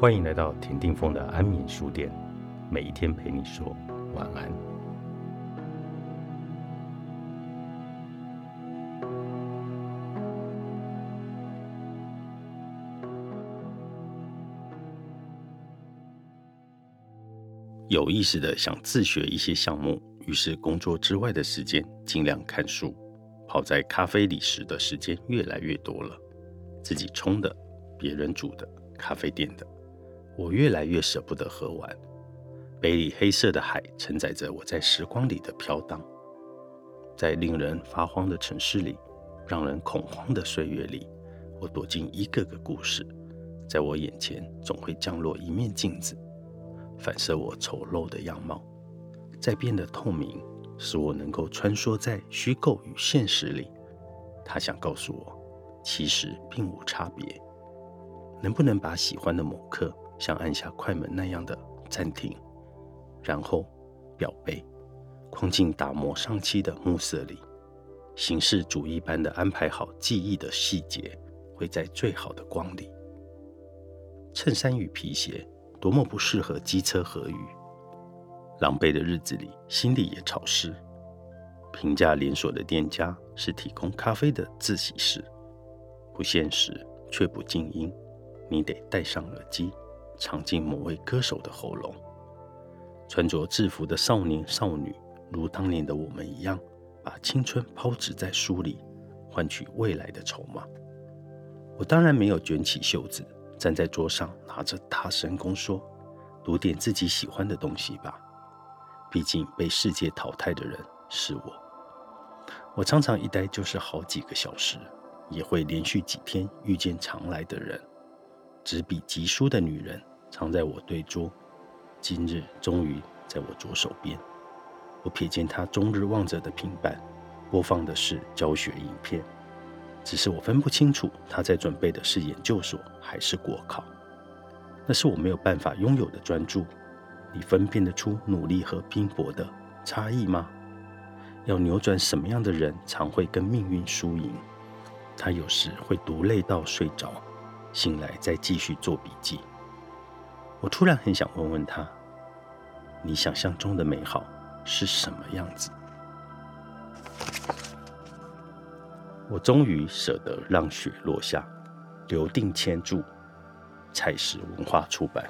欢迎来到田定峰的安眠书店，每一天陪你说晚安。有意识的想自学一些项目，于是工作之外的时间尽量看书，泡在咖啡里时的时间越来越多了。自己冲的、别人煮的、咖啡店的，我越来越舍不得喝完。杯里黑色的海承载着我在时光里的飘荡，在令人发慌的城市里，让人恐慌的岁月里，我躲进一个个故事，在我眼前总会降落一面镜子，反射我丑陋的样貌，在变得透明，使我能够穿梭在虚构与现实里。他想告诉我。其实并无差别。能不能把喜欢的某刻像按下快门那样的暂停，然后表背，框进打磨上漆的暮色里，形式主义般的安排好记忆的细节，会在最好的光里。衬衫与皮鞋多么不适合机车合语。狼狈的日子里，心里也潮湿。平价连锁的店家是提供咖啡的自习室。不现实却不静音，你得戴上耳机，藏进某位歌手的喉咙。穿着制服的少年少女，如当年的我们一样，把青春抛掷在书里，换取未来的筹码。我当然没有卷起袖子，站在桌上拿着大神功说：“读点自己喜欢的东西吧。”毕竟被世界淘汰的人是我。我常常一待就是好几个小时。也会连续几天遇见常来的人，执笔疾书的女人常在我对桌，今日终于在我左手边。我瞥见他终日望着的平板，播放的是教学影片，只是我分不清楚他在准备的是研究所还是国考。那是我没有办法拥有的专注。你分辨得出努力和拼搏的差异吗？要扭转什么样的人常会跟命运输赢？他有时会读累到睡着，醒来再继续做笔记。我突然很想问问他：“你想象中的美好是什么样子？”我终于舍得让雪落下，留定千注，蔡氏文化出版。